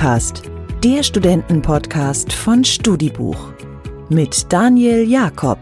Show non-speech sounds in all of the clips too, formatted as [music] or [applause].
Studicast, der Studentenpodcast von Studibuch mit Daniel Jakob.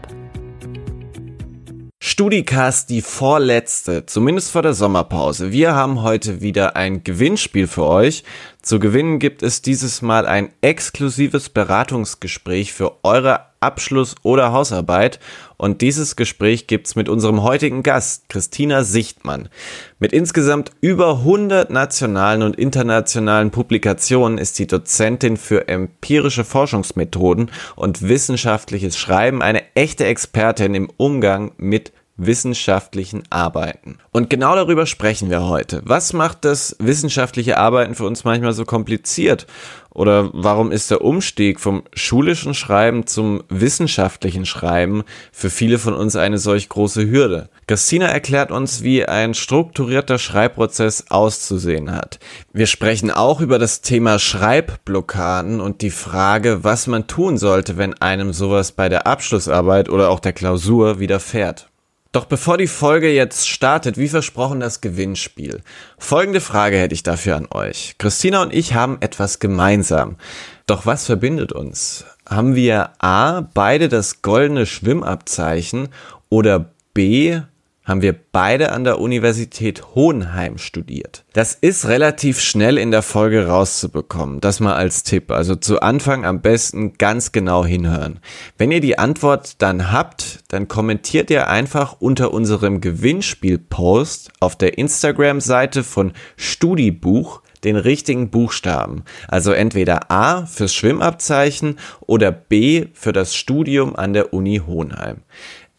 Studicast die vorletzte, zumindest vor der Sommerpause. Wir haben heute wieder ein Gewinnspiel für euch. Zu gewinnen gibt es dieses Mal ein exklusives Beratungsgespräch für eure Abschluss- oder Hausarbeit. Und dieses Gespräch gibt's mit unserem heutigen Gast, Christina Sichtmann. Mit insgesamt über 100 nationalen und internationalen Publikationen ist die Dozentin für empirische Forschungsmethoden und wissenschaftliches Schreiben eine echte Expertin im Umgang mit wissenschaftlichen Arbeiten. Und genau darüber sprechen wir heute. Was macht das wissenschaftliche Arbeiten für uns manchmal so kompliziert? Oder warum ist der Umstieg vom schulischen Schreiben zum wissenschaftlichen Schreiben für viele von uns eine solch große Hürde? Christina erklärt uns, wie ein strukturierter Schreibprozess auszusehen hat. Wir sprechen auch über das Thema Schreibblockaden und die Frage, was man tun sollte, wenn einem sowas bei der Abschlussarbeit oder auch der Klausur widerfährt. Doch bevor die Folge jetzt startet, wie versprochen das Gewinnspiel. Folgende Frage hätte ich dafür an euch. Christina und ich haben etwas gemeinsam. Doch was verbindet uns? Haben wir A, beide das goldene Schwimmabzeichen oder B, haben wir beide an der Universität Hohenheim studiert. Das ist relativ schnell in der Folge rauszubekommen. Das mal als Tipp. Also zu Anfang am besten ganz genau hinhören. Wenn ihr die Antwort dann habt, dann kommentiert ihr einfach unter unserem Gewinnspiel-Post auf der Instagram-Seite von Studibuch den richtigen Buchstaben. Also entweder A fürs Schwimmabzeichen oder B für das Studium an der Uni Hohenheim.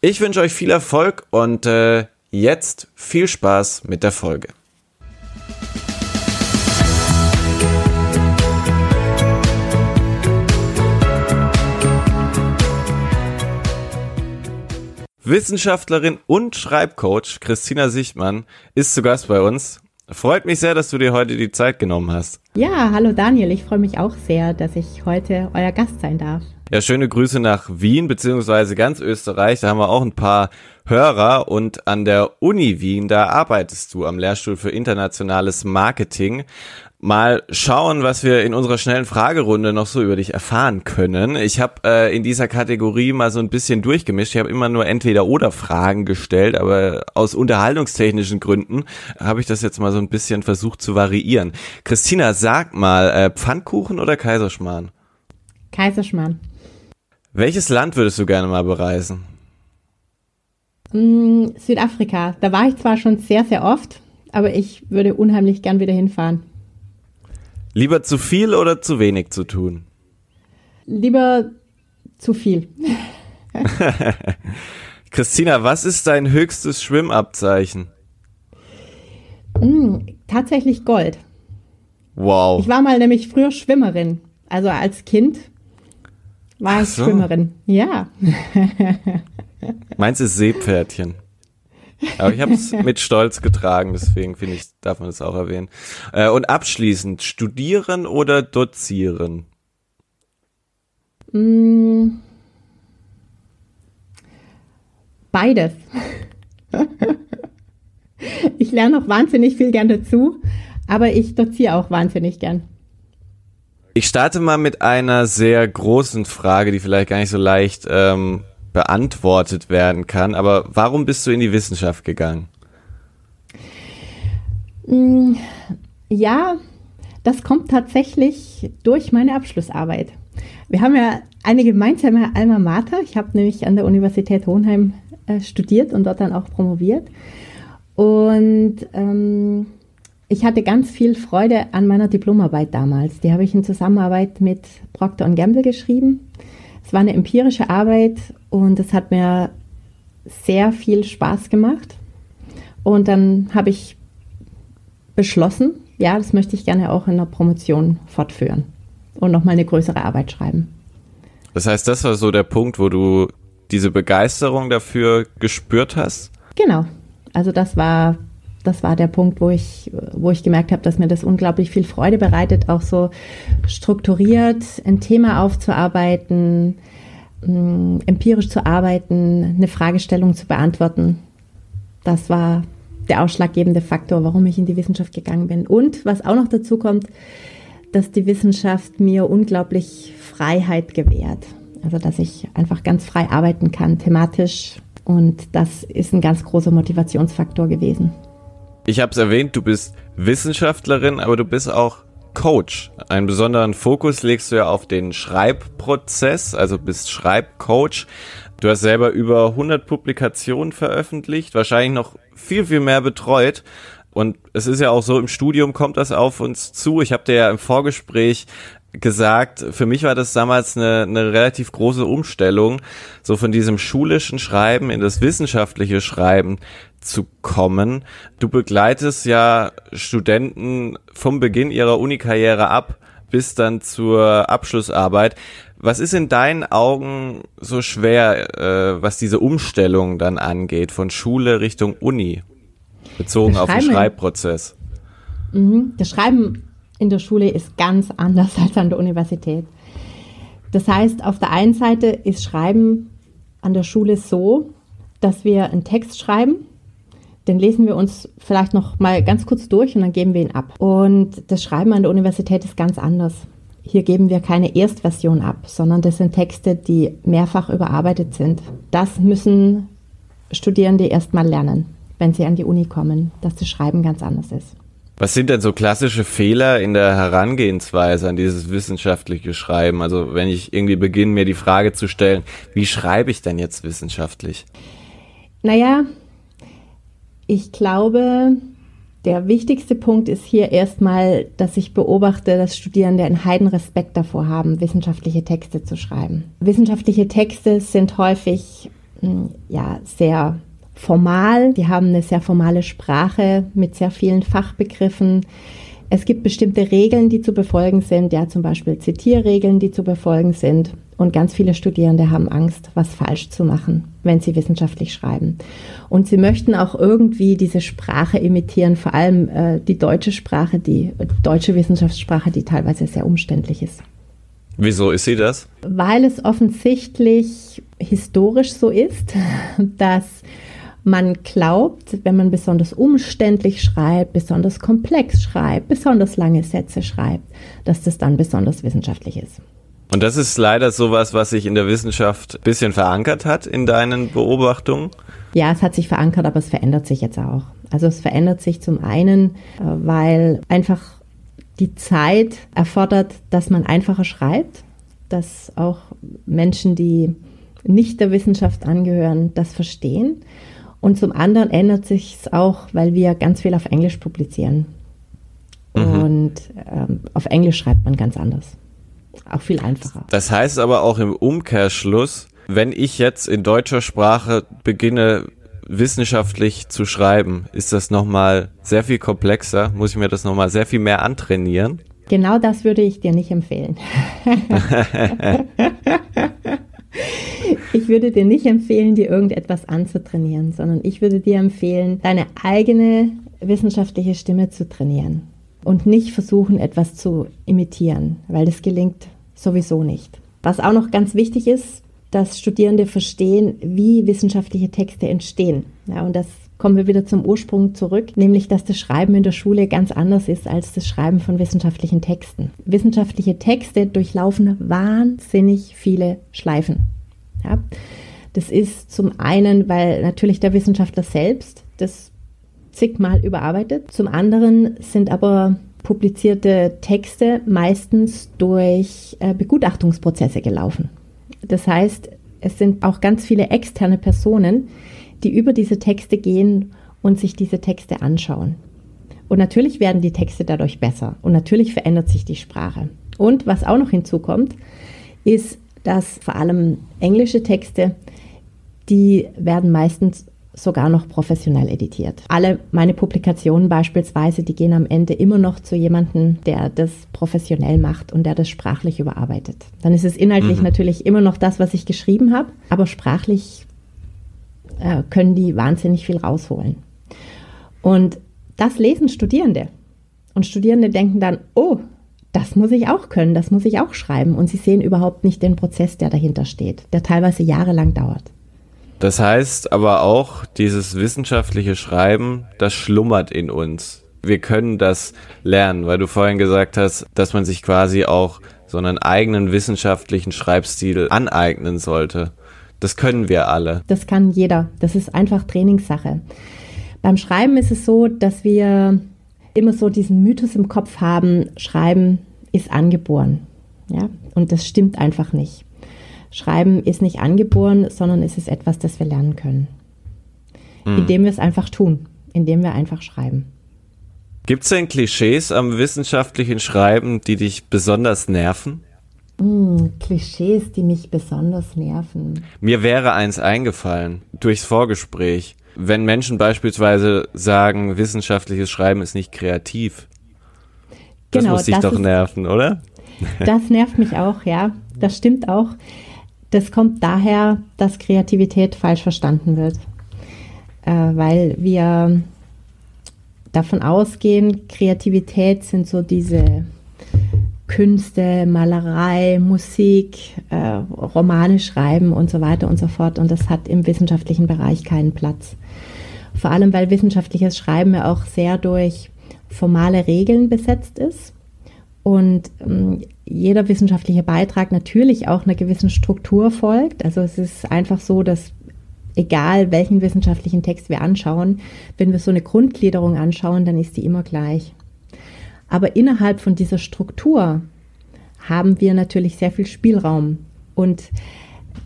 Ich wünsche euch viel Erfolg und äh, jetzt viel Spaß mit der Folge. Wissenschaftlerin und Schreibcoach Christina Sichtmann ist zu Gast bei uns. Freut mich sehr, dass du dir heute die Zeit genommen hast. Ja, hallo Daniel, ich freue mich auch sehr, dass ich heute euer Gast sein darf. Ja, schöne Grüße nach Wien beziehungsweise ganz Österreich. Da haben wir auch ein paar Hörer und an der Uni Wien, da arbeitest du am Lehrstuhl für internationales Marketing. Mal schauen, was wir in unserer schnellen Fragerunde noch so über dich erfahren können. Ich habe äh, in dieser Kategorie mal so ein bisschen durchgemischt. Ich habe immer nur entweder oder Fragen gestellt, aber aus unterhaltungstechnischen Gründen habe ich das jetzt mal so ein bisschen versucht zu variieren. Christina, sag mal, äh, Pfannkuchen oder Kaiserschmarrn? Kaiserschmarrn. Welches Land würdest du gerne mal bereisen? Mm, Südafrika. Da war ich zwar schon sehr, sehr oft, aber ich würde unheimlich gern wieder hinfahren. Lieber zu viel oder zu wenig zu tun? Lieber zu viel. [laughs] Christina, was ist dein höchstes Schwimmabzeichen? Mm, tatsächlich Gold. Wow. Ich war mal nämlich früher Schwimmerin. Also als Kind war ich so. Schwimmerin. Ja. [laughs] Meins ist Seepferdchen. Aber ich habe es [laughs] mit Stolz getragen, deswegen finde ich, darf man das auch erwähnen. Äh, und abschließend, studieren oder dozieren? Mm. Beides. [laughs] ich lerne auch wahnsinnig viel gern dazu, aber ich doziere auch wahnsinnig gern. Ich starte mal mit einer sehr großen Frage, die vielleicht gar nicht so leicht ähm, beantwortet werden kann. Aber warum bist du in die Wissenschaft gegangen? Mm, ja, das kommt tatsächlich durch meine Abschlussarbeit. Wir haben ja eine gemeinsame Alma Mater. Ich habe nämlich an der Universität Hohenheim äh, studiert und dort dann auch promoviert. Und ähm, ich hatte ganz viel Freude an meiner Diplomarbeit damals. Die habe ich in Zusammenarbeit mit Procter Gamble geschrieben. Es war eine empirische Arbeit und es hat mir sehr viel Spaß gemacht. Und dann habe ich beschlossen, ja, das möchte ich gerne auch in der Promotion fortführen und nochmal eine größere Arbeit schreiben. Das heißt, das war so der Punkt, wo du diese Begeisterung dafür gespürt hast? Genau. Also das war das war der Punkt, wo ich, wo ich gemerkt habe, dass mir das unglaublich viel Freude bereitet, auch so strukturiert ein Thema aufzuarbeiten, mm, empirisch zu arbeiten, eine Fragestellung zu beantworten. Das war der ausschlaggebende Faktor, warum ich in die Wissenschaft gegangen bin. Und was auch noch dazu kommt, dass die Wissenschaft mir unglaublich Freiheit gewährt. Also dass ich einfach ganz frei arbeiten kann, thematisch. Und das ist ein ganz großer Motivationsfaktor gewesen. Ich habe es erwähnt, du bist Wissenschaftlerin, aber du bist auch Coach. Einen besonderen Fokus legst du ja auf den Schreibprozess, also bist Schreibcoach. Du hast selber über 100 Publikationen veröffentlicht, wahrscheinlich noch viel, viel mehr betreut. Und es ist ja auch so, im Studium kommt das auf uns zu. Ich habe dir ja im Vorgespräch gesagt, für mich war das damals eine, eine relativ große Umstellung, so von diesem schulischen Schreiben in das wissenschaftliche Schreiben zu kommen. Du begleitest ja Studenten vom Beginn ihrer Unikarriere ab bis dann zur Abschlussarbeit. Was ist in deinen Augen so schwer, äh, was diese Umstellung dann angeht, von Schule Richtung Uni, bezogen auf den Schreibprozess? Mhm. Das Schreiben in der Schule ist ganz anders [laughs] als an der Universität. Das heißt, auf der einen Seite ist Schreiben an der Schule so, dass wir einen Text schreiben, den lesen wir uns vielleicht noch mal ganz kurz durch und dann geben wir ihn ab. Und das Schreiben an der Universität ist ganz anders. Hier geben wir keine Erstversion ab, sondern das sind Texte, die mehrfach überarbeitet sind. Das müssen Studierende erstmal lernen, wenn sie an die Uni kommen, dass das Schreiben ganz anders ist. Was sind denn so klassische Fehler in der Herangehensweise an dieses wissenschaftliche Schreiben? Also wenn ich irgendwie beginne, mir die Frage zu stellen, wie schreibe ich denn jetzt wissenschaftlich? Naja, ich glaube, der wichtigste Punkt ist hier erstmal, dass ich beobachte, dass Studierende einen heiden Respekt davor haben, wissenschaftliche Texte zu schreiben. Wissenschaftliche Texte sind häufig hm, ja, sehr formal, die haben eine sehr formale Sprache mit sehr vielen Fachbegriffen. Es gibt bestimmte Regeln, die zu befolgen sind, ja zum Beispiel Zitierregeln, die zu befolgen sind. Und ganz viele Studierende haben Angst, was falsch zu machen, wenn sie wissenschaftlich schreiben. Und sie möchten auch irgendwie diese Sprache imitieren, vor allem äh, die deutsche Sprache, die deutsche Wissenschaftssprache, die teilweise sehr umständlich ist. Wieso ist sie das? Weil es offensichtlich historisch so ist, [laughs] dass man glaubt, wenn man besonders umständlich schreibt, besonders komplex schreibt, besonders lange Sätze schreibt, dass das dann besonders wissenschaftlich ist. Und das ist leider sowas, was sich in der Wissenschaft ein bisschen verankert hat in deinen Beobachtungen? Ja, es hat sich verankert, aber es verändert sich jetzt auch. Also es verändert sich zum einen, äh, weil einfach die Zeit erfordert, dass man einfacher schreibt, dass auch Menschen, die nicht der Wissenschaft angehören, das verstehen. Und zum anderen ändert sich es auch, weil wir ganz viel auf Englisch publizieren. Mhm. Und ähm, auf Englisch schreibt man ganz anders. Auch viel einfacher. Das heißt aber auch im Umkehrschluss, wenn ich jetzt in deutscher Sprache beginne, wissenschaftlich zu schreiben, ist das nochmal sehr viel komplexer, muss ich mir das nochmal sehr viel mehr antrainieren. Genau das würde ich dir nicht empfehlen. [laughs] Ich würde dir nicht empfehlen, dir irgendetwas anzutrainieren, sondern ich würde dir empfehlen, deine eigene wissenschaftliche Stimme zu trainieren und nicht versuchen, etwas zu imitieren, weil das gelingt sowieso nicht. Was auch noch ganz wichtig ist, dass Studierende verstehen, wie wissenschaftliche Texte entstehen. Ja, und das kommen wir wieder zum Ursprung zurück, nämlich dass das Schreiben in der Schule ganz anders ist als das Schreiben von wissenschaftlichen Texten. Wissenschaftliche Texte durchlaufen wahnsinnig viele Schleifen. Ja? Das ist zum einen, weil natürlich der Wissenschaftler selbst das zigmal überarbeitet. Zum anderen sind aber publizierte Texte meistens durch äh, Begutachtungsprozesse gelaufen. Das heißt, es sind auch ganz viele externe Personen, die über diese Texte gehen und sich diese Texte anschauen. Und natürlich werden die Texte dadurch besser und natürlich verändert sich die Sprache. Und was auch noch hinzukommt, ist, dass vor allem englische Texte, die werden meistens sogar noch professionell editiert. Alle meine Publikationen beispielsweise, die gehen am Ende immer noch zu jemandem, der das professionell macht und der das sprachlich überarbeitet. Dann ist es inhaltlich mhm. natürlich immer noch das, was ich geschrieben habe, aber sprachlich äh, können die wahnsinnig viel rausholen. Und das lesen Studierende. Und Studierende denken dann, oh, das muss ich auch können, das muss ich auch schreiben. Und sie sehen überhaupt nicht den Prozess, der dahinter steht, der teilweise jahrelang dauert. Das heißt aber auch, dieses wissenschaftliche Schreiben, das schlummert in uns. wir können das lernen, weil du vorhin gesagt hast, dass man sich quasi auch so einen eigenen wissenschaftlichen Schreibstil aneignen sollte. Das können wir alle. Das kann jeder. Das ist einfach Trainingssache. Beim Schreiben ist es so, dass wir immer so diesen Mythos im Kopf haben, Schreiben ist angeboren. Ja? Und das stimmt einfach nicht. Schreiben ist nicht angeboren, sondern es ist etwas, das wir lernen können. Mhm. Indem wir es einfach tun, indem wir einfach schreiben. Gibt es denn Klischees am wissenschaftlichen Schreiben, die dich besonders nerven? Mm, Klischees, die mich besonders nerven. Mir wäre eins eingefallen durchs Vorgespräch. Wenn Menschen beispielsweise sagen, wissenschaftliches Schreiben ist nicht kreativ. Das genau, muss dich doch ist, nerven, oder? Das nervt mich auch, ja. Das stimmt auch. Das kommt daher, dass Kreativität falsch verstanden wird. Äh, weil wir davon ausgehen, Kreativität sind so diese Künste, Malerei, Musik, äh, Romane schreiben und so weiter und so fort. Und das hat im wissenschaftlichen Bereich keinen Platz. Vor allem, weil wissenschaftliches Schreiben ja auch sehr durch formale Regeln besetzt ist und ähm, jeder wissenschaftliche Beitrag natürlich auch einer gewissen Struktur folgt. Also es ist einfach so, dass egal welchen wissenschaftlichen Text wir anschauen, wenn wir so eine Grundgliederung anschauen, dann ist die immer gleich. Aber innerhalb von dieser Struktur haben wir natürlich sehr viel Spielraum. Und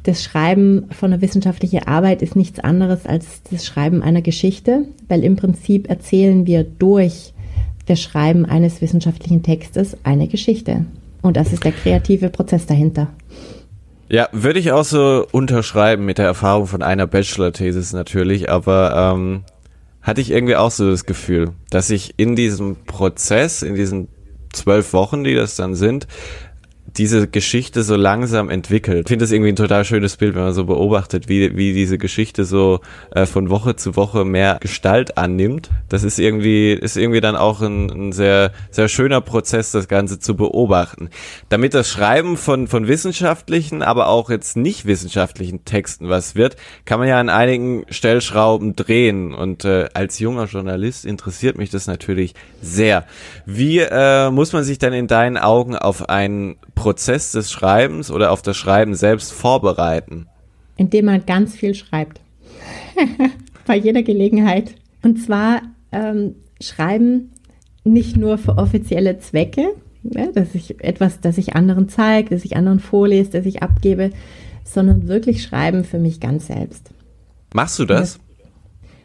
das Schreiben von einer wissenschaftlichen Arbeit ist nichts anderes als das Schreiben einer Geschichte, weil im Prinzip erzählen wir durch das Schreiben eines wissenschaftlichen Textes eine Geschichte. Und das ist der kreative Prozess dahinter. Ja, würde ich auch so unterschreiben mit der Erfahrung von einer Bachelor-Thesis natürlich, aber ähm, hatte ich irgendwie auch so das Gefühl, dass ich in diesem Prozess, in diesen zwölf Wochen, die das dann sind, diese Geschichte so langsam entwickelt. Ich finde das irgendwie ein total schönes Bild, wenn man so beobachtet, wie, wie diese Geschichte so äh, von Woche zu Woche mehr Gestalt annimmt. Das ist irgendwie, ist irgendwie dann auch ein, ein sehr, sehr schöner Prozess, das Ganze zu beobachten. Damit das Schreiben von, von wissenschaftlichen, aber auch jetzt nicht wissenschaftlichen Texten was wird, kann man ja an einigen Stellschrauben drehen. Und äh, als junger Journalist interessiert mich das natürlich sehr. Wie äh, muss man sich dann in deinen Augen auf einen Prozess des Schreibens oder auf das Schreiben selbst vorbereiten? Indem man ganz viel schreibt. [laughs] Bei jeder Gelegenheit. Und zwar ähm, schreiben nicht nur für offizielle Zwecke, ja, dass ich etwas, das ich anderen zeige, das ich anderen vorlese, das ich abgebe, sondern wirklich schreiben für mich ganz selbst. Machst du das? Das,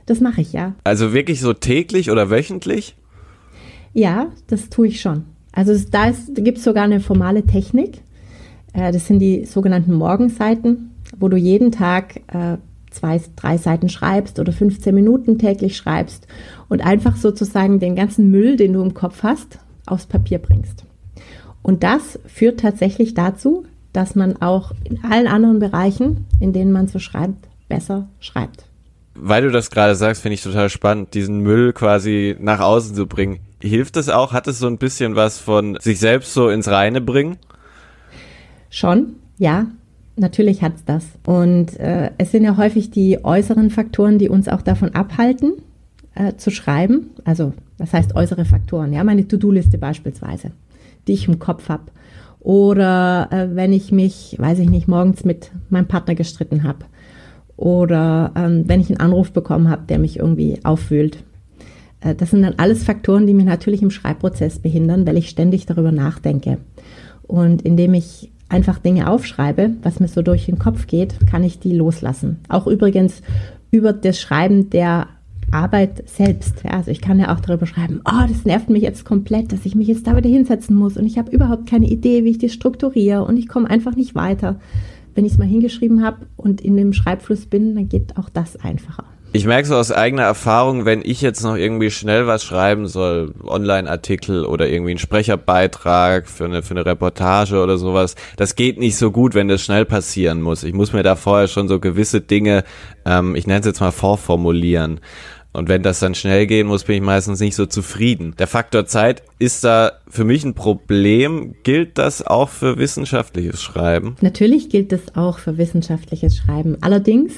das mache ich, ja. Also wirklich so täglich oder wöchentlich? Ja, das tue ich schon. Also da, gibt es sogar eine formale Technik. Äh, das sind die sogenannten Morgenseiten, wo du jeden Tag äh, zwei, drei Seiten schreibst oder 15 Minuten täglich schreibst und einfach sozusagen den ganzen Müll, den du im Kopf hast, aufs Papier bringst. Und das führt tatsächlich dazu, dass man auch in allen anderen Bereichen, in denen man so schreibt, besser schreibt. Weil du das gerade sagst, finde ich total spannend, diesen Müll quasi nach außen zu bringen. Hilft es auch? Hat es so ein bisschen was von sich selbst so ins Reine bringen? Schon, ja. Natürlich hat es das. Und äh, es sind ja häufig die äußeren Faktoren, die uns auch davon abhalten, äh, zu schreiben. Also, das heißt äußere Faktoren? Ja, meine To-Do-Liste beispielsweise, die ich im Kopf habe. Oder äh, wenn ich mich, weiß ich nicht, morgens mit meinem Partner gestritten habe. Oder ähm, wenn ich einen Anruf bekommen habe, der mich irgendwie aufwühlt. Äh, das sind dann alles Faktoren, die mich natürlich im Schreibprozess behindern, weil ich ständig darüber nachdenke. Und indem ich einfach Dinge aufschreibe, was mir so durch den Kopf geht, kann ich die loslassen. Auch übrigens über das Schreiben der Arbeit selbst. Ja, also ich kann ja auch darüber schreiben, oh, das nervt mich jetzt komplett, dass ich mich jetzt da wieder hinsetzen muss und ich habe überhaupt keine Idee, wie ich das strukturiere und ich komme einfach nicht weiter. Wenn ich es mal hingeschrieben habe und in dem Schreibfluss bin, dann geht auch das einfacher. Ich merke so aus eigener Erfahrung, wenn ich jetzt noch irgendwie schnell was schreiben soll, Online-Artikel oder irgendwie einen Sprecherbeitrag für eine, für eine Reportage oder sowas, das geht nicht so gut, wenn das schnell passieren muss. Ich muss mir da vorher schon so gewisse Dinge, ähm, ich nenne es jetzt mal vorformulieren. Und wenn das dann schnell gehen muss, bin ich meistens nicht so zufrieden. Der Faktor Zeit ist da für mich ein Problem. Gilt das auch für wissenschaftliches Schreiben? Natürlich gilt das auch für wissenschaftliches Schreiben. Allerdings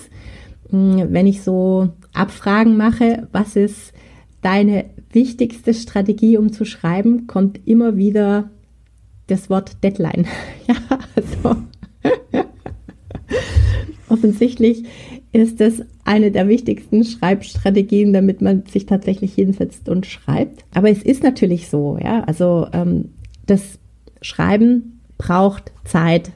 wenn ich so Abfragen mache, was ist deine wichtigste Strategie, um zu schreiben, kommt immer wieder das Wort Deadline. [laughs] ja, also [laughs] offensichtlich ist es eine der wichtigsten Schreibstrategien, damit man sich tatsächlich hinsetzt und schreibt. Aber es ist natürlich so, ja, also ähm, das Schreiben braucht Zeit.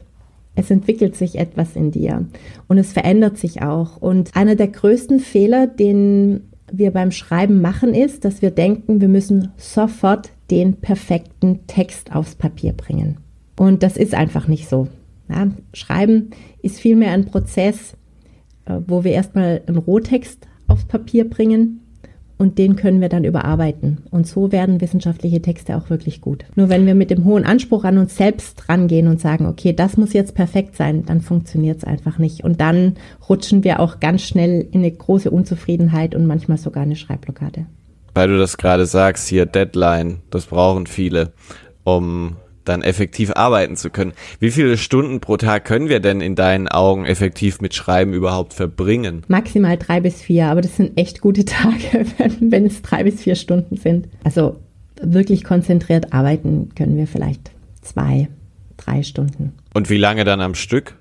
Es entwickelt sich etwas in dir und es verändert sich auch. Und einer der größten Fehler, den wir beim Schreiben machen, ist, dass wir denken, wir müssen sofort den perfekten Text aufs Papier bringen. Und das ist einfach nicht so. Ja, Schreiben ist vielmehr ein Prozess, äh, wo wir erstmal einen Rohtext aufs Papier bringen und den können wir dann überarbeiten. Und so werden wissenschaftliche Texte auch wirklich gut. Nur wenn wir mit dem hohen Anspruch an uns selbst rangehen und sagen, okay, das muss jetzt perfekt sein, dann funktioniert es einfach nicht. Und dann rutschen wir auch ganz schnell in eine große Unzufriedenheit und manchmal sogar eine Schreibblockade. Weil du das gerade sagst, hier Deadline, das brauchen viele, um dann effektiv arbeiten zu können. Wie viele Stunden pro Tag können wir denn in deinen Augen effektiv mit Schreiben überhaupt verbringen? Maximal drei bis vier, aber das sind echt gute [laughs] Tage, wenn, wenn es drei bis vier Stunden sind. Also wirklich konzentriert arbeiten können wir vielleicht zwei, drei Stunden. Und wie lange dann am Stück?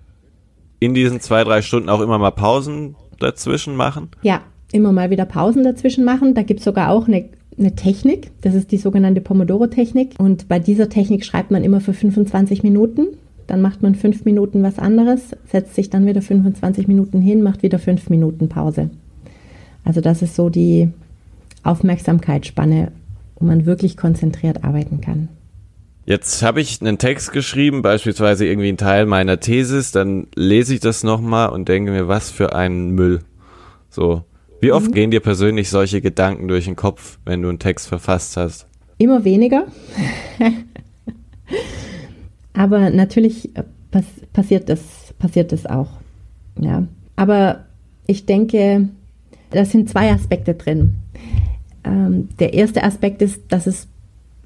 In diesen zwei, drei Stunden auch immer mal Pausen dazwischen machen? Ja, immer mal wieder Pausen dazwischen machen. Da gibt es sogar auch eine eine Technik, das ist die sogenannte Pomodoro-Technik. Und bei dieser Technik schreibt man immer für 25 Minuten. Dann macht man fünf Minuten was anderes, setzt sich dann wieder 25 Minuten hin, macht wieder fünf Minuten Pause. Also das ist so die Aufmerksamkeitsspanne, wo man wirklich konzentriert arbeiten kann. Jetzt habe ich einen Text geschrieben, beispielsweise irgendwie ein Teil meiner Thesis, dann lese ich das nochmal und denke mir, was für ein Müll. So, wie oft mhm. gehen dir persönlich solche Gedanken durch den Kopf, wenn du einen Text verfasst hast? Immer weniger. [laughs] Aber natürlich äh, pass passiert das, passiert das auch. Ja. Aber ich denke, da sind zwei Aspekte drin. Ähm, der erste Aspekt ist, dass es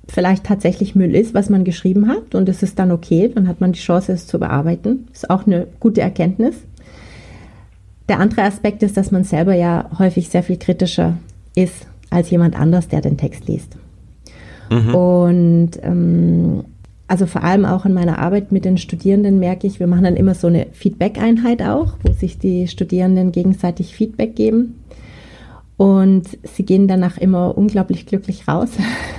vielleicht tatsächlich Müll ist, was man geschrieben hat und es ist dann okay, dann hat man die Chance, es zu bearbeiten. Ist auch eine gute Erkenntnis. Der andere Aspekt ist, dass man selber ja häufig sehr viel kritischer ist als jemand anders, der den Text liest. Mhm. Und ähm, also vor allem auch in meiner Arbeit mit den Studierenden merke ich, wir machen dann immer so eine Feedback-Einheit auch, wo sich die Studierenden gegenseitig Feedback geben. Und sie gehen danach immer unglaublich glücklich raus,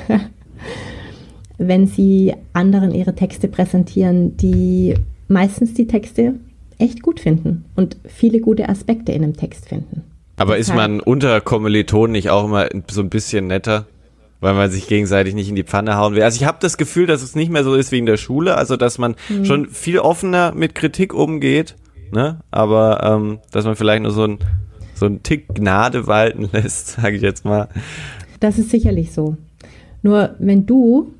[laughs] wenn sie anderen ihre Texte präsentieren, die meistens die Texte echt gut finden und viele gute Aspekte in dem Text finden. Aber ist man unter Kommilitonen nicht auch immer so ein bisschen netter? weil man sich gegenseitig nicht in die Pfanne hauen will. Also ich habe das Gefühl, dass es nicht mehr so ist wie in der Schule, also dass man mhm. schon viel offener mit Kritik umgeht, ne? Aber ähm, dass man vielleicht nur so ein so ein Tick Gnade walten [laughs] lässt, sage ich jetzt mal. Das ist sicherlich so. Nur wenn du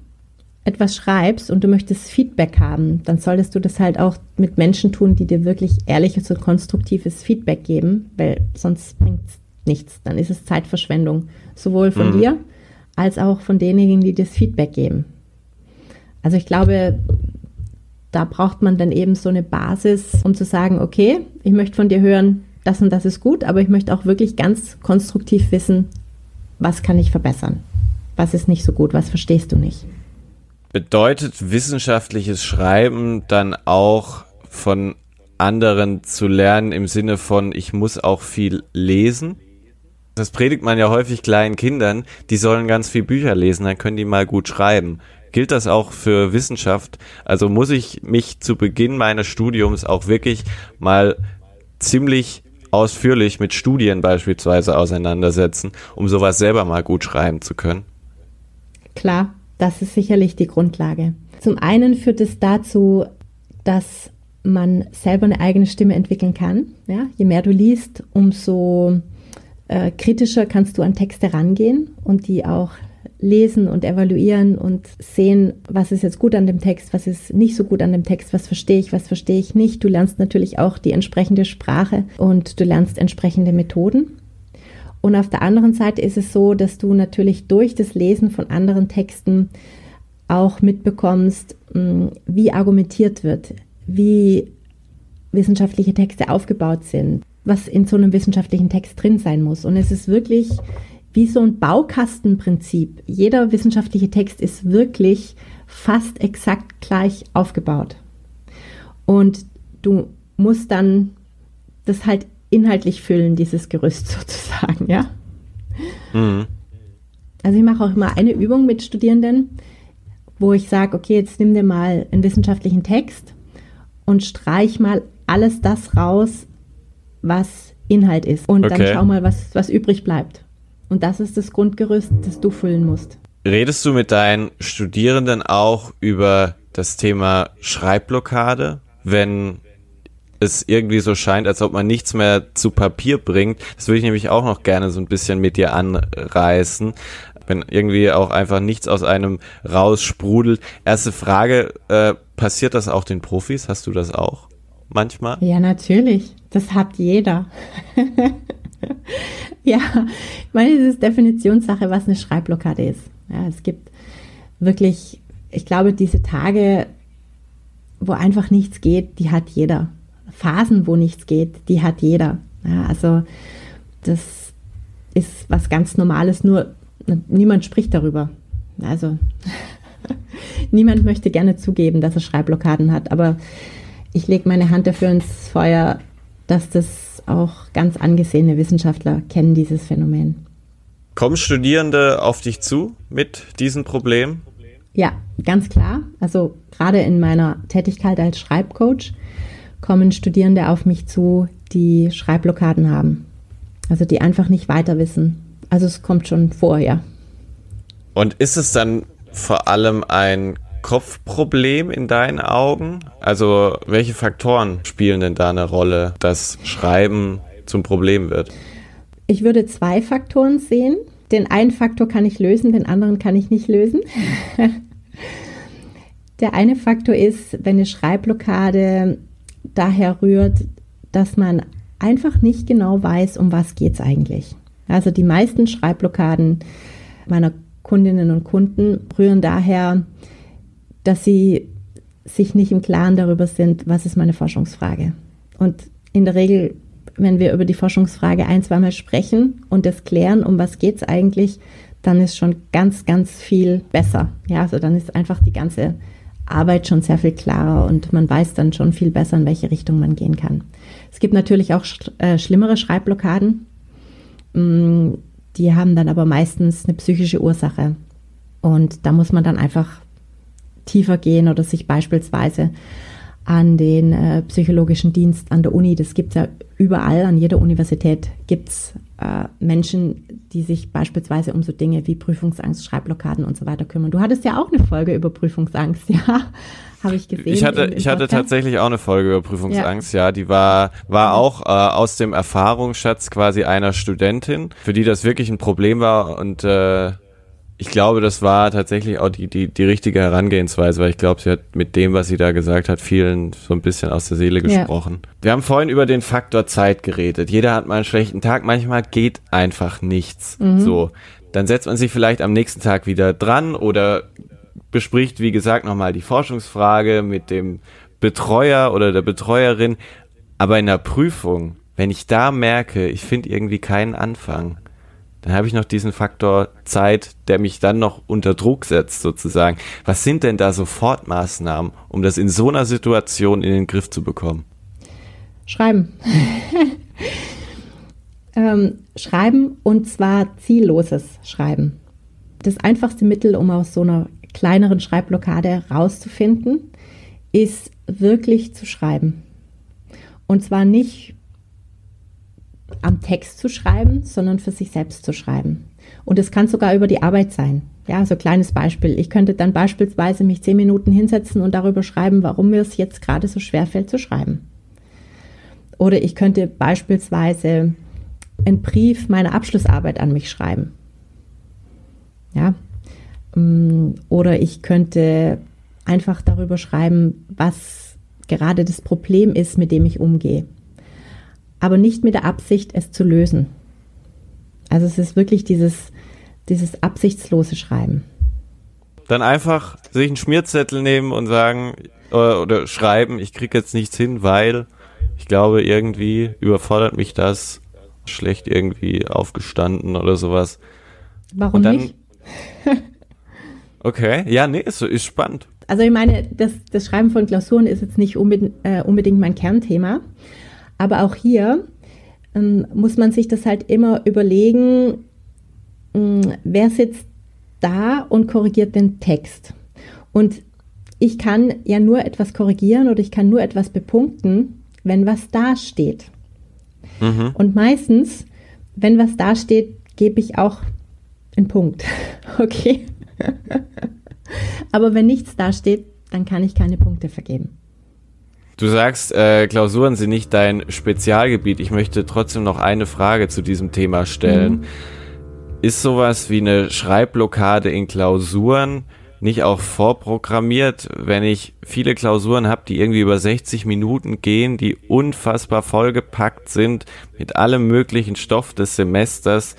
etwas schreibst und du möchtest Feedback haben, dann solltest du das halt auch mit Menschen tun, die dir wirklich ehrliches und konstruktives Feedback geben, weil sonst bringt es nichts. Dann ist es Zeitverschwendung, sowohl von mhm. dir als auch von denjenigen, die das Feedback geben. Also ich glaube, da braucht man dann eben so eine Basis, um zu sagen, okay, ich möchte von dir hören, das und das ist gut, aber ich möchte auch wirklich ganz konstruktiv wissen, was kann ich verbessern? Was ist nicht so gut? Was verstehst du nicht? Bedeutet wissenschaftliches Schreiben dann auch von anderen zu lernen im Sinne von, ich muss auch viel lesen? Das predigt man ja häufig kleinen Kindern, die sollen ganz viel Bücher lesen, dann können die mal gut schreiben. Gilt das auch für Wissenschaft? Also muss ich mich zu Beginn meines Studiums auch wirklich mal ziemlich ausführlich mit Studien beispielsweise auseinandersetzen, um sowas selber mal gut schreiben zu können? Klar, das ist sicherlich die Grundlage. Zum einen führt es dazu, dass man selber eine eigene Stimme entwickeln kann. Ja? Je mehr du liest, umso äh, kritischer kannst du an Texte rangehen und die auch lesen und evaluieren und sehen, was ist jetzt gut an dem Text, was ist nicht so gut an dem Text, was verstehe ich, was verstehe ich nicht. Du lernst natürlich auch die entsprechende Sprache und du lernst entsprechende Methoden. Und auf der anderen Seite ist es so, dass du natürlich durch das Lesen von anderen Texten auch mitbekommst, mm, wie argumentiert wird, wie wissenschaftliche Texte aufgebaut sind, was in so einem wissenschaftlichen Text drin sein muss. Und es ist wirklich wie so ein Baukastenprinzip. Jeder wissenschaftliche Text ist wirklich fast exakt gleich aufgebaut. Und du musst dann das halt inhaltlich füllen, dieses Gerüst [laughs] sozusagen, ja. Mhm. Also ich mache auch immer eine Übung mit Studierenden, wo ich sage, okay, jetzt nimm dir mal einen wissenschaftlichen Text und streich mal alles das raus, was Inhalt ist. Und okay. dann schau mal, was, was übrig bleibt. Und das ist das Grundgerüst, das du füllen musst. Redest du mit deinen Studierenden auch über das Thema Schreibblockade, wenn es irgendwie so scheint, als ob man nichts mehr zu Papier bringt? Das würde ich nämlich auch noch gerne so ein bisschen mit dir anreißen. Wenn irgendwie auch einfach nichts aus einem raussprudelt. Erste Frage, äh, passiert das auch den Profis? Hast du das auch manchmal? Ja, natürlich. Das hat jeder. [laughs] ja, ich meine, es ist Definitionssache, was eine Schreibblockade ist. Ja, es gibt wirklich, ich glaube, diese Tage, wo einfach nichts geht, die hat jeder. Phasen, wo nichts geht, die hat jeder. Ja, also das ist was ganz Normales, nur niemand spricht darüber. Also [laughs] niemand möchte gerne zugeben, dass er Schreibblockaden hat, aber ich lege meine Hand dafür ins Feuer, dass das auch ganz angesehene Wissenschaftler kennen, dieses Phänomen. Kommen Studierende auf dich zu mit diesen Problemen? Ja, ganz klar. Also gerade in meiner Tätigkeit als Schreibcoach kommen Studierende auf mich zu, die Schreibblockaden haben. Also die einfach nicht weiter wissen. Also es kommt schon vor, ja. Und ist es dann vor allem ein Kopfproblem in deinen Augen? Also welche Faktoren spielen denn da eine Rolle, dass Schreiben zum Problem wird? Ich würde zwei Faktoren sehen. Den einen Faktor kann ich lösen, den anderen kann ich nicht lösen. [laughs] Der eine Faktor ist, wenn eine Schreibblockade daher rührt, dass man einfach nicht genau weiß, um was geht es eigentlich. Also die meisten Schreibblockaden meiner Kundinnen und Kunden rühren daher, dass sie sich nicht im Klaren darüber sind, was ist meine Forschungsfrage. Und in der Regel wenn wir über die Forschungsfrage ein, zweimal sprechen und das klären, um was geht es eigentlich, dann ist schon ganz, ganz viel besser. Ja, also dann ist einfach die ganze Arbeit schon sehr viel klarer und man weiß dann schon viel besser, in welche Richtung man gehen kann. Es gibt natürlich auch sch äh, schlimmere Schreibblockaden. Mm, die haben dann aber meistens eine psychische Ursache. Und da muss man dann einfach tiefer gehen oder sich beispielsweise an den äh, psychologischen Dienst an der Uni. Das gibt es ja überall, an jeder Universität gibt es äh, Menschen, die sich beispielsweise um so Dinge wie Prüfungsangst, Schreibblockaden und so weiter kümmern. Du hattest ja auch eine Folge über Prüfungsangst, [laughs] ja. Habe ich gesehen. Ich hatte, ich hatte tatsächlich auch eine Folge über Prüfungsangst, ja. ja die war, war auch äh, aus dem Erfahrungsschatz quasi einer Studentin, für die das wirklich ein Problem war und äh, ich glaube, das war tatsächlich auch die, die, die richtige Herangehensweise, weil ich glaube, sie hat mit dem, was sie da gesagt hat, vielen so ein bisschen aus der Seele gesprochen. Ja. Wir haben vorhin über den Faktor Zeit geredet. Jeder hat mal einen schlechten Tag, manchmal geht einfach nichts. Mhm. So. Dann setzt man sich vielleicht am nächsten Tag wieder dran oder bespricht, wie gesagt, nochmal die Forschungsfrage mit dem Betreuer oder der Betreuerin. Aber in der Prüfung, wenn ich da merke, ich finde irgendwie keinen Anfang, dann habe ich noch diesen Faktor Zeit, der mich dann noch unter Druck setzt, sozusagen. Was sind denn da Sofortmaßnahmen, um das in so einer Situation in den Griff zu bekommen? Schreiben. [laughs] ähm, schreiben und zwar zielloses Schreiben. Das einfachste Mittel, um aus so einer kleineren Schreibblockade rauszufinden, ist wirklich zu schreiben. Und zwar nicht am Text zu schreiben, sondern für sich selbst zu schreiben. Und es kann sogar über die Arbeit sein. Ja, so kleines Beispiel. Ich könnte dann beispielsweise mich zehn Minuten hinsetzen und darüber schreiben, warum mir es jetzt gerade so schwer fällt zu schreiben. Oder ich könnte beispielsweise einen Brief meiner Abschlussarbeit an mich schreiben. Ja. Mm, oder ich könnte einfach darüber schreiben, was gerade das Problem ist, mit dem ich umgehe aber nicht mit der Absicht, es zu lösen. Also es ist wirklich dieses, dieses absichtslose Schreiben. Dann einfach sich einen Schmierzettel nehmen und sagen oder, äh, oder schreiben, ich kriege jetzt nichts hin, weil ich glaube, irgendwie überfordert mich das, schlecht irgendwie aufgestanden oder sowas. Warum dann, nicht? [laughs] okay, ja, nee, ist, ist spannend. Also ich meine, das, das Schreiben von Klausuren ist jetzt nicht unbedingt, äh, unbedingt mein Kernthema, aber auch hier ähm, muss man sich das halt immer überlegen, ähm, wer sitzt da und korrigiert den Text. Und ich kann ja nur etwas korrigieren oder ich kann nur etwas bepunkten, wenn was dasteht. Mhm. Und meistens, wenn was dasteht, gebe ich auch einen Punkt. [laughs] Okay. [laughs] Aber wenn nichts dasteht, dann kann ich keine Punkte vergeben. Du sagst, äh, Klausuren sind nicht dein Spezialgebiet. Ich möchte trotzdem noch eine Frage zu diesem Thema stellen. Mhm. Ist sowas wie eine Schreibblockade in Klausuren nicht auch vorprogrammiert, wenn ich viele Klausuren habe, die irgendwie über 60 Minuten gehen, die unfassbar vollgepackt sind mit allem möglichen Stoff des Semesters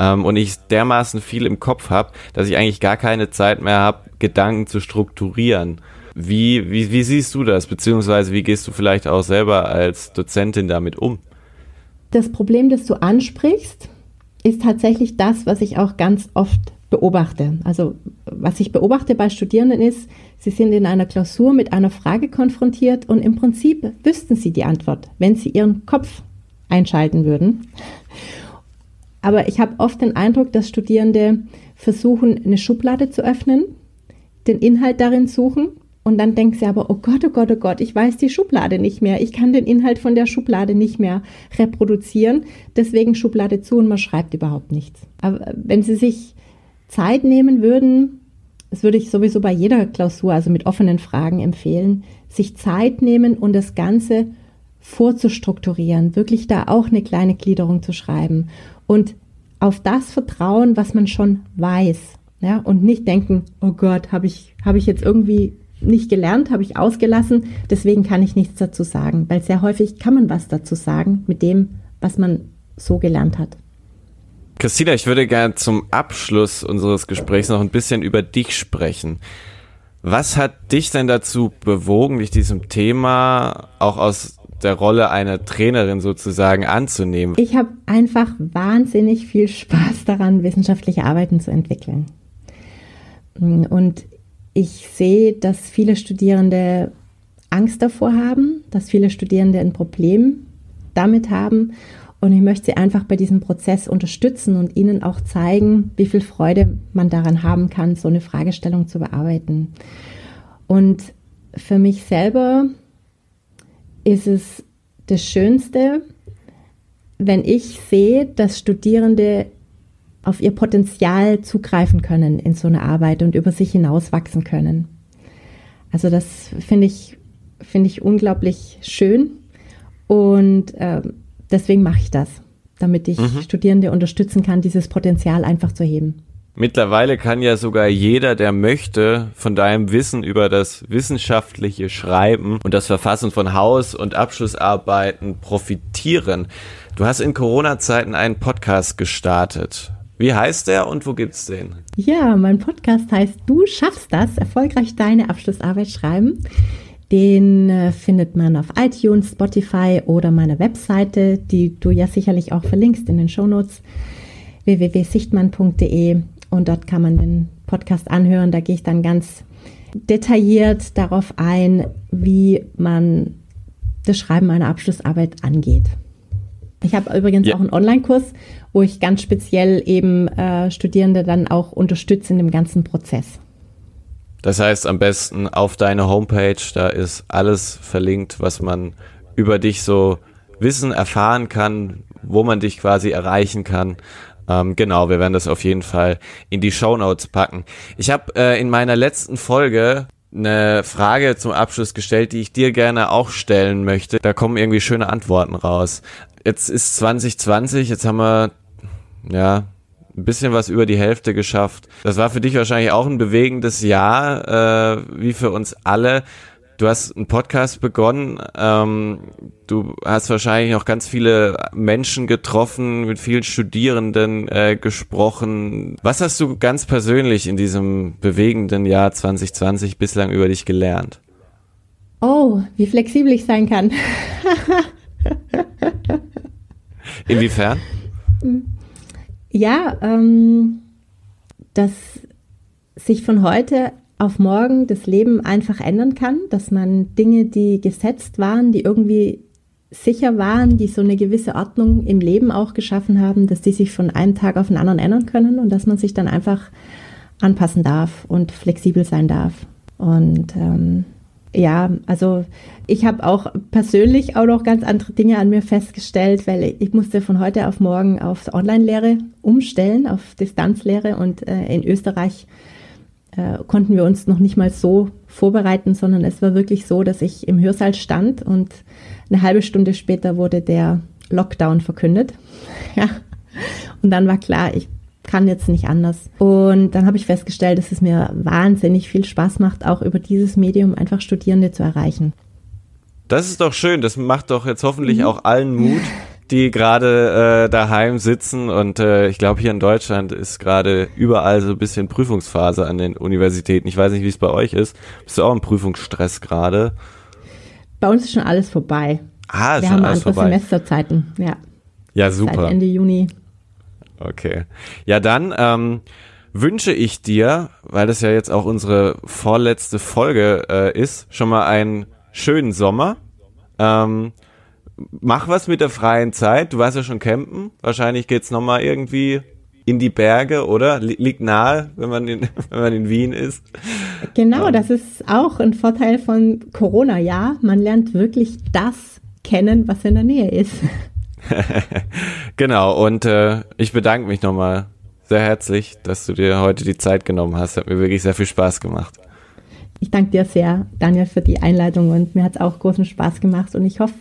ähm, und ich dermaßen viel im Kopf habe, dass ich eigentlich gar keine Zeit mehr habe, Gedanken zu strukturieren. Wie, wie, wie siehst du das? Beziehungsweise wie gehst du vielleicht auch selber als Dozentin damit um? Das Problem, das du ansprichst, ist tatsächlich das, was ich auch ganz oft beobachte. Also was ich beobachte bei Studierenden ist, sie sind in einer Klausur mit einer Frage konfrontiert und im Prinzip wüssten sie die Antwort, wenn sie ihren Kopf einschalten würden. Aber ich habe oft den Eindruck, dass Studierende versuchen, eine Schublade zu öffnen, den Inhalt darin suchen und dann denken sie aber, oh Gott, oh Gott, oh Gott, ich weiß die Schublade nicht mehr. Ich kann den Inhalt von der Schublade nicht mehr reproduzieren. Deswegen Schublade zu und man schreibt überhaupt nichts. Aber wenn Sie sich Zeit nehmen würden, das würde ich sowieso bei jeder Klausur, also mit offenen Fragen empfehlen, sich Zeit nehmen und das Ganze vorzustrukturieren, wirklich da auch eine kleine Gliederung zu schreiben und auf das vertrauen, was man schon weiß. Ja, und nicht denken, oh Gott, habe ich, hab ich jetzt irgendwie nicht gelernt, habe ich ausgelassen, deswegen kann ich nichts dazu sagen, weil sehr häufig kann man was dazu sagen mit dem, was man so gelernt hat. Christina, ich würde gerne zum Abschluss unseres Gesprächs noch ein bisschen über dich sprechen. Was hat dich denn dazu bewogen, dich diesem Thema auch aus der Rolle einer Trainerin sozusagen anzunehmen? Ich habe einfach wahnsinnig viel Spaß daran, wissenschaftliche Arbeiten zu entwickeln. Und ich sehe, dass viele Studierende Angst davor haben, dass viele Studierende ein Problem damit haben. Und ich möchte sie einfach bei diesem Prozess unterstützen und ihnen auch zeigen, wie viel Freude man daran haben kann, so eine Fragestellung zu bearbeiten. Und für mich selber ist es das Schönste, wenn ich sehe, dass Studierende auf ihr Potenzial zugreifen können in so einer Arbeit und über sich hinaus wachsen können. Also das finde ich, finde ich unglaublich schön und äh, deswegen mache ich das, damit ich mhm. Studierende unterstützen kann, dieses Potenzial einfach zu heben. Mittlerweile kann ja sogar jeder, der möchte, von deinem Wissen über das wissenschaftliche Schreiben und das Verfassen von Haus- und Abschlussarbeiten profitieren. Du hast in Corona-Zeiten einen Podcast gestartet. Wie heißt der und wo gibt's den? Ja, mein Podcast heißt Du schaffst das, erfolgreich deine Abschlussarbeit schreiben. Den äh, findet man auf iTunes, Spotify oder meiner Webseite, die du ja sicherlich auch verlinkst in den Shownotes www.sichtmann.de und dort kann man den Podcast anhören. Da gehe ich dann ganz detailliert darauf ein, wie man das Schreiben einer Abschlussarbeit angeht. Ich habe übrigens ja. auch einen Online-Kurs, wo ich ganz speziell eben äh, Studierende dann auch unterstütze in dem ganzen Prozess. Das heißt, am besten auf deine Homepage, da ist alles verlinkt, was man über dich so wissen, erfahren kann, wo man dich quasi erreichen kann. Ähm, genau, wir werden das auf jeden Fall in die Show Notes packen. Ich habe äh, in meiner letzten Folge eine Frage zum Abschluss gestellt, die ich dir gerne auch stellen möchte. Da kommen irgendwie schöne Antworten raus jetzt ist 2020, jetzt haben wir ja ein bisschen was über die Hälfte geschafft. Das war für dich wahrscheinlich auch ein bewegendes Jahr, äh, wie für uns alle. Du hast einen Podcast begonnen, ähm, du hast wahrscheinlich noch ganz viele Menschen getroffen, mit vielen Studierenden äh, gesprochen. Was hast du ganz persönlich in diesem bewegenden Jahr 2020 bislang über dich gelernt? Oh, wie flexibel ich sein kann. [laughs] Inwiefern? Ja, ähm, dass sich von heute auf morgen das Leben einfach ändern kann, dass man Dinge, die gesetzt waren, die irgendwie sicher waren, die so eine gewisse Ordnung im Leben auch geschaffen haben, dass die sich von einem Tag auf den anderen ändern können und dass man sich dann einfach anpassen darf und flexibel sein darf. Und ähm, ja, also ich habe auch persönlich auch noch ganz andere Dinge an mir festgestellt, weil ich musste von heute auf morgen auf Online-Lehre umstellen, auf Distanzlehre und äh, in Österreich äh, konnten wir uns noch nicht mal so vorbereiten, sondern es war wirklich so, dass ich im Hörsaal stand und eine halbe Stunde später wurde der Lockdown verkündet. [laughs] ja. Und dann war klar, ich kann jetzt nicht anders. Und dann habe ich festgestellt, dass es mir wahnsinnig viel Spaß macht, auch über dieses Medium einfach Studierende zu erreichen. Das ist doch schön. Das macht doch jetzt hoffentlich mhm. auch allen Mut, die gerade äh, daheim sitzen. Und äh, ich glaube, hier in Deutschland ist gerade überall so ein bisschen Prüfungsphase an den Universitäten. Ich weiß nicht, wie es bei euch ist. Bist du auch im Prüfungsstress gerade? Bei uns ist schon alles vorbei. Ah, ist Wir schon haben alles andere vorbei. Semesterzeiten. Ja. Ja, super. Seit Ende Juni. Okay. Ja, dann ähm, wünsche ich dir, weil das ja jetzt auch unsere vorletzte Folge äh, ist, schon mal einen schönen Sommer. Ähm, mach was mit der freien Zeit. Du warst ja schon campen. Wahrscheinlich geht's noch mal irgendwie in die Berge, oder? Liegt nahe, wenn man in, [laughs] wenn man in Wien ist. Genau, das ist auch ein Vorteil von Corona, ja. Man lernt wirklich das kennen, was in der Nähe ist. [laughs] [laughs] genau, und äh, ich bedanke mich nochmal sehr herzlich, dass du dir heute die Zeit genommen hast. Hat mir wirklich sehr viel Spaß gemacht. Ich danke dir sehr, Daniel, für die Einleitung und mir hat es auch großen Spaß gemacht und ich hoffe,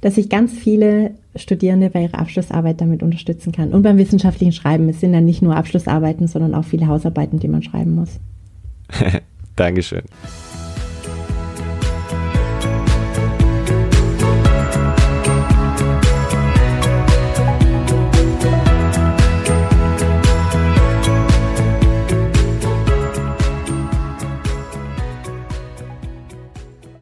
dass ich ganz viele Studierende bei ihrer Abschlussarbeit damit unterstützen kann. Und beim wissenschaftlichen Schreiben. Es sind ja nicht nur Abschlussarbeiten, sondern auch viele Hausarbeiten, die man schreiben muss. [laughs] Dankeschön.